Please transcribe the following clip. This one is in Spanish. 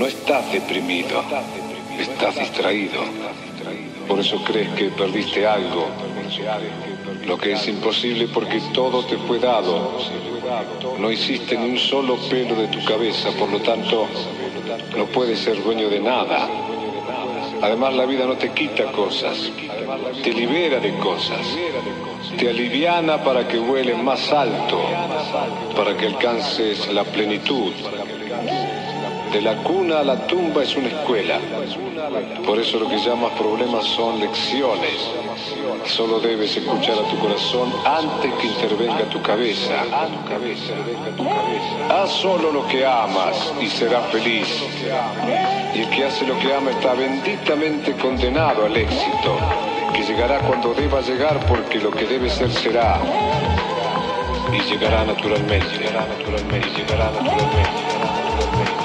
No estás deprimido, estás distraído. Por eso crees que perdiste algo, lo que es imposible porque todo te fue dado. No hiciste ni un solo pelo de tu cabeza, por lo tanto, no puedes ser dueño de nada. Además, la vida no te quita cosas, te libera de cosas, te aliviana para que vueles más alto, para que alcances la plenitud. De la cuna a la tumba es una escuela. Por eso lo que llamas problemas son lecciones. Solo debes escuchar a tu corazón antes que intervenga tu cabeza. Haz solo lo que amas y serás feliz. Y el que hace lo que ama está benditamente condenado al éxito, que llegará cuando deba llegar porque lo que debe ser será. Y llegará naturalmente, llegará naturalmente, llegará naturalmente. Llegará naturalmente.